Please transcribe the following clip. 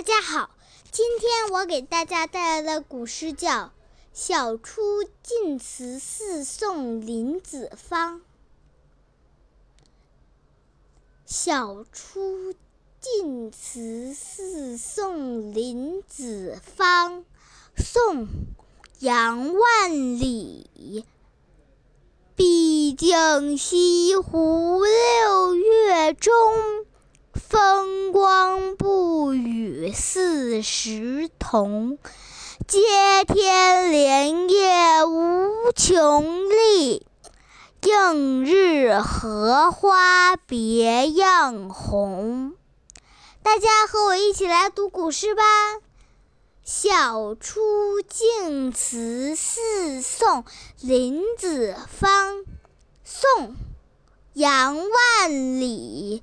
大家好，今天我给大家带来的古诗叫《晓出净慈寺送林子方》。晓出净慈寺送林子方，宋·杨万里。毕竟西湖六月中。风光不四时同，接天莲叶无穷碧，映日荷花别样红。大家和我一起来读古诗吧，《晓出净慈寺送林子方》，宋·杨万里。